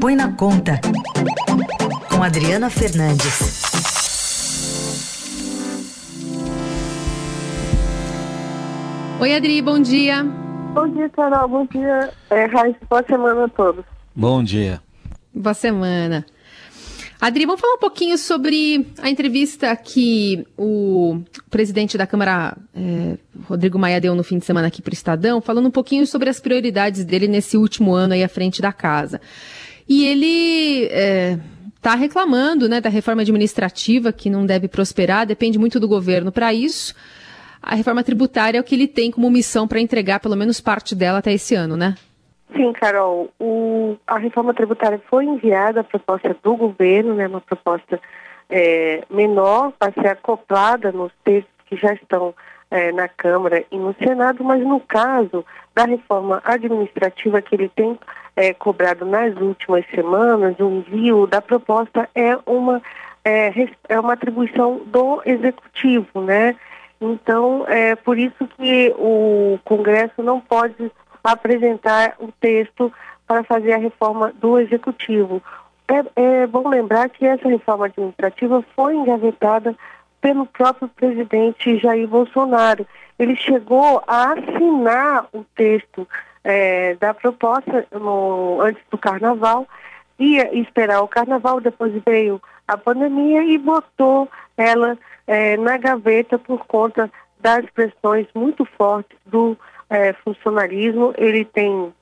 Põe na Conta, com Adriana Fernandes. Oi, Adri, bom dia. Bom dia, Carol. Bom dia, é, Raíssa. Boa semana a todos. Bom dia. Boa semana. Adri, vamos falar um pouquinho sobre a entrevista que o presidente da Câmara, é, Rodrigo Maia, deu no fim de semana aqui para o Estadão, falando um pouquinho sobre as prioridades dele nesse último ano aí à frente da casa. E ele está é, reclamando né, da reforma administrativa, que não deve prosperar, depende muito do governo para isso. A reforma tributária é o que ele tem como missão para entregar pelo menos parte dela até esse ano, né? Sim, Carol. O, a reforma tributária foi enviada, a proposta do governo, né, uma proposta é, menor para ser acoplada nos textos que já estão é, na Câmara e no Senado, mas no caso da reforma administrativa que ele tem é, cobrado nas últimas semanas, o envio da proposta é uma, é, é uma atribuição do Executivo, né? Então, é por isso que o Congresso não pode apresentar o texto para fazer a reforma do Executivo. É, é bom lembrar que essa reforma administrativa foi engavetada pelo próprio presidente Jair Bolsonaro. Ele chegou a assinar o texto é, da proposta no, antes do carnaval, ia esperar o carnaval, depois veio a pandemia e botou ela é, na gaveta por conta das pressões muito fortes do é, funcionalismo. Ele tem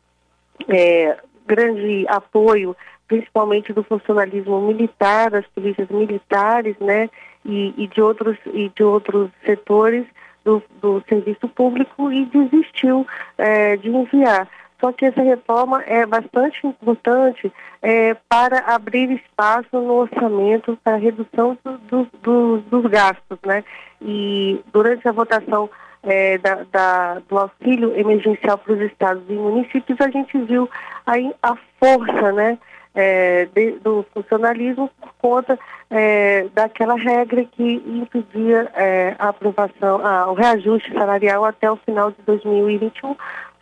é, grande apoio, principalmente do funcionalismo militar, das polícias militares, né, e, e de outros e de outros setores do, do serviço público e desistiu é, de enviar. Só que essa reforma é bastante importante é, para abrir espaço no orçamento para redução do, do, do, dos gastos, né? E durante a votação é, da, da, do auxílio emergencial para os estados e municípios, a gente viu aí a força, né? É, de, do funcionalismo por conta é, daquela regra que impedia é, a aprovação, a, o reajuste salarial até o final de 2021,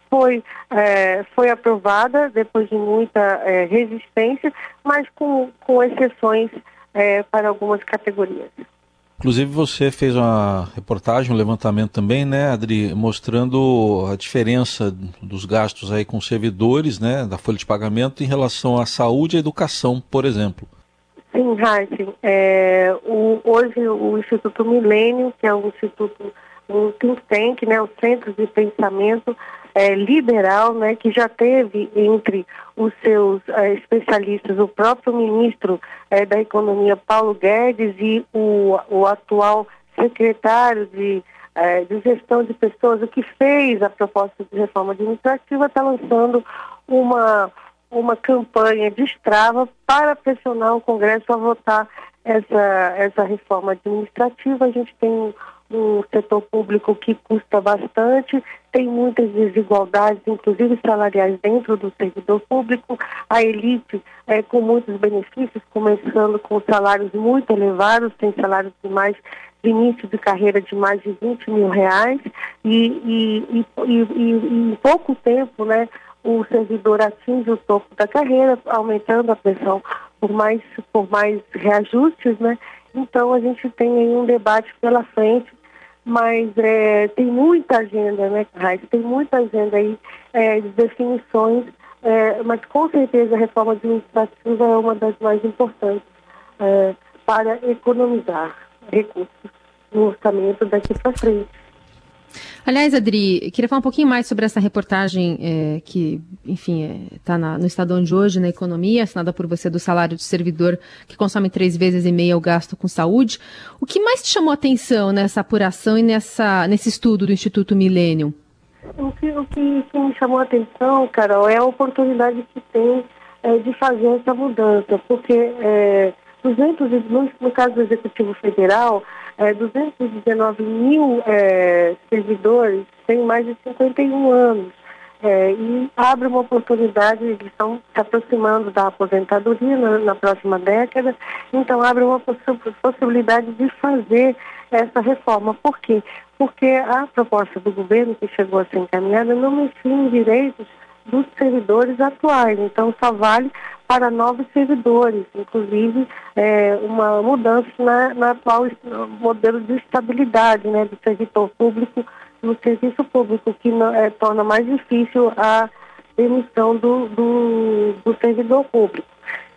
foi, é, foi aprovada depois de muita é, resistência, mas com, com exceções é, para algumas categorias. Inclusive você fez uma reportagem, um levantamento também, né, Adri, mostrando a diferença dos gastos aí com servidores, né, da folha de pagamento em relação à saúde e à educação, por exemplo. Sim, Raíssa. É, hoje o Instituto Milênio, que é um instituto, um think tank, né, um centro de pensamento, é, liberal, né, que já teve entre os seus é, especialistas o próprio ministro é, da Economia, Paulo Guedes, e o, o atual secretário de, é, de Gestão de Pessoas, o que fez a proposta de reforma administrativa, está lançando uma, uma campanha de estrava para pressionar o Congresso a votar essa, essa reforma administrativa. A gente tem um setor público que custa bastante, tem muitas desigualdades, inclusive salariais, dentro do servidor público, a elite é, com muitos benefícios, começando com salários muito elevados, tem salários de mais de início de carreira de mais de 20 mil reais, e, e, e, e em pouco tempo, né, o servidor atinge o topo da carreira, aumentando a pressão por mais, por mais reajustes, né? Então a gente tem aí um debate pela frente mas é, tem muita agenda, né? Tem muita agenda aí é, de definições, é, mas com certeza a reforma administrativa é uma das mais importantes é, para economizar recursos no orçamento daqui para frente. Aliás, Adri, queria falar um pouquinho mais sobre essa reportagem é, que, enfim, está é, no Estadão de hoje, na economia, assinada por você do salário de servidor que consome três vezes e meia o gasto com saúde. O que mais te chamou a atenção nessa apuração e nessa, nesse estudo do Instituto Millennium? O que, o que, me chamou a atenção, Carol, é a oportunidade que tem é, de fazer essa mudança, porque é, 200, no, no caso do Executivo Federal, é, 219 mil é, servidores têm mais de 51 anos. É, e abre uma oportunidade, eles estão se aproximando da aposentadoria na, na próxima década, então abre uma poss possibilidade de fazer essa reforma. Por quê? Porque a proposta do governo que chegou a ser encaminhada não mencia em direitos dos servidores atuais, então só vale para novos servidores, inclusive é, uma mudança na, na atual modelo de estabilidade né, do servidor público no serviço público, que não, é, torna mais difícil a demissão do, do, do servidor público.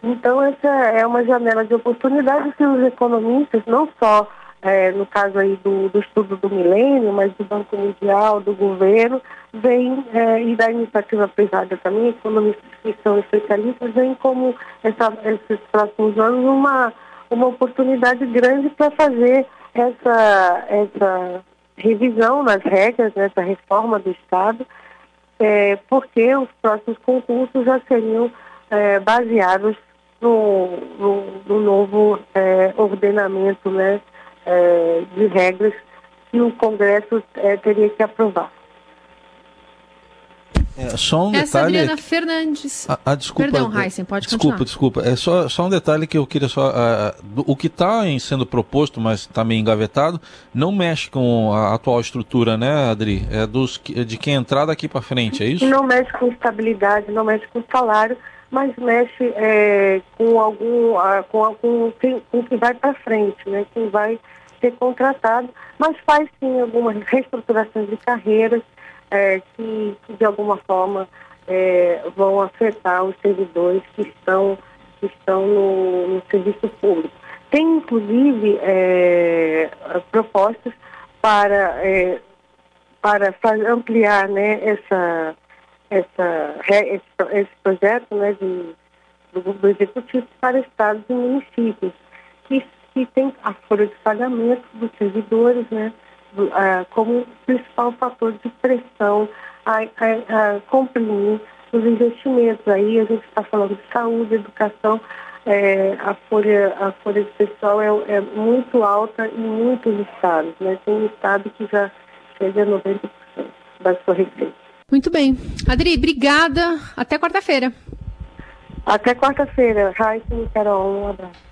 Então, essa é uma janela de oportunidade que os economistas, não só é, no caso aí do, do, estudo do milênio, mas do Banco Mundial, do governo, vem, é, e da iniciativa privada também, economistas que são especialistas, vem como essa, esses próximos anos uma, uma oportunidade grande para fazer essa, essa revisão nas regras, nessa reforma do Estado, é, porque os próximos concursos já seriam é, baseados no, no, no novo é, ordenamento né, é, de regras que o Congresso é, teria que aprovar. É, só um Essa detalhe. Adriana Fernandes. Ah, ah, desculpa. Perdão, Heisen, pode desculpa, continuar. Desculpa, É só, só um detalhe que eu queria só. Uh, do, o que está sendo proposto, mas está meio engavetado, não mexe com a atual estrutura, né, Adri? É dos, de quem entrar daqui para frente, é isso? Não mexe com estabilidade, não mexe com salário, mas mexe é, com algum. Uh, com, quem, com quem vai para frente, né? Quem vai ser contratado, mas faz sim algumas reestruturações de carreiras é, que, que, de alguma forma é, vão afetar os servidores que estão, que estão no, no serviço público. Tem inclusive é, propostas para, é, para ampliar né, essa, essa, esse, esse projeto né, de, do, do executivo para estados e municípios, que que tem a folha de pagamento dos servidores, né, como principal fator de pressão a, a, a comprimir os investimentos. Aí a gente está falando de saúde, educação, é, a, folha, a folha de pessoal é, é, muito alta em muitos estados. Né? Tem um estado que já chega a 90% da sua receita. Muito bem. Adri, obrigada. Até quarta-feira. Até quarta-feira. Raíssa e Carol, um abraço.